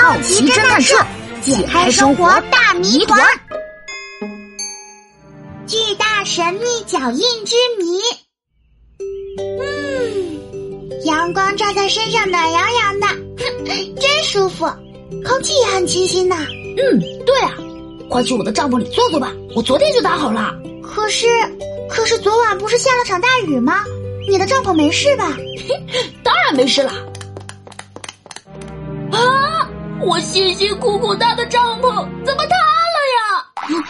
好奇侦探社解开生活大谜团，巨大神秘脚印之谜。嗯，阳光照在身上暖洋洋的，真舒服，空气也很清新呢。嗯，对啊，快去我的帐篷里坐坐吧，我昨天就搭好了。可是，可是昨晚不是下了场大雨吗？你的帐篷没事吧？当然没事了。啊！我辛辛苦苦搭的帐篷怎么塌了呀？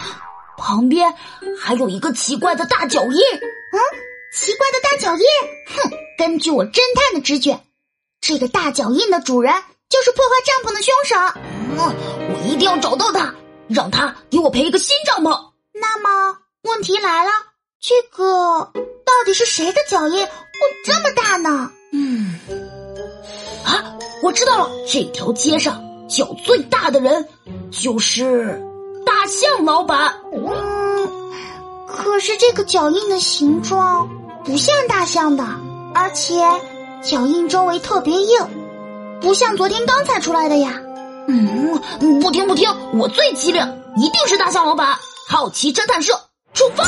旁边还有一个奇怪的大脚印。嗯，奇怪的大脚印。哼，根据我侦探的直觉，这个大脚印的主人就是破坏帐篷的凶手。嗯，我一定要找到他，让他给我赔一个新帐篷。那么问题来了，这个到底是谁的脚印会这么大呢？嗯，啊，我知道了，这条街上脚最大的人就是大象老板。嗯，可是这个脚印的形状不像大象的，而且脚印周围特别硬，不像昨天刚踩出来的呀。嗯，不听不听，我最机灵，一定是大象老板。好奇侦探社出发。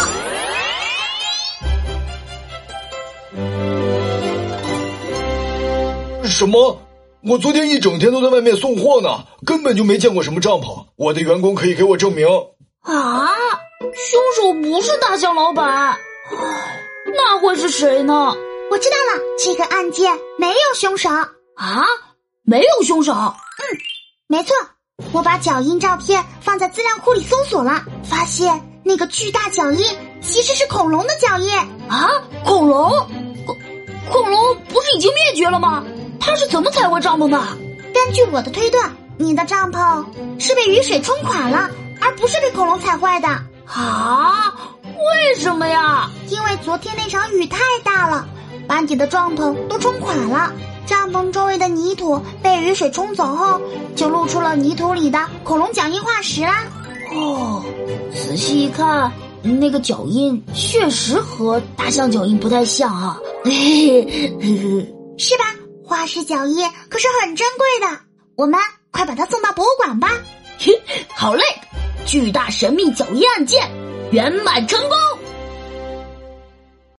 什么？我昨天一整天都在外面送货呢，根本就没见过什么帐篷。我的员工可以给我证明。啊，凶手不是大象老板，唉，那会是谁呢？我知道了，这个案件没有凶手啊，没有凶手。嗯，没错，我把脚印照片放在资料库里搜索了，发现那个巨大脚印其实是恐龙的脚印啊！恐龙，恐恐龙不是已经灭绝了吗？它是怎么踩过帐篷的？根据我的推断，你的帐篷是被雨水冲垮了，而不是被恐龙踩坏的。啊？为什么呀？因为昨天那场雨太大了，把你的帐篷都冲垮了。帐篷周围的泥土被雨水冲走后，就露出了泥土里的恐龙脚印化石啦。哦，仔细一看，那个脚印确实和大象脚印不太像啊。嘿嘿，是吧？化石脚印可是很珍贵的，我们快把它送到博物馆吧。嘿，好嘞！巨大神秘脚印案件圆满成功。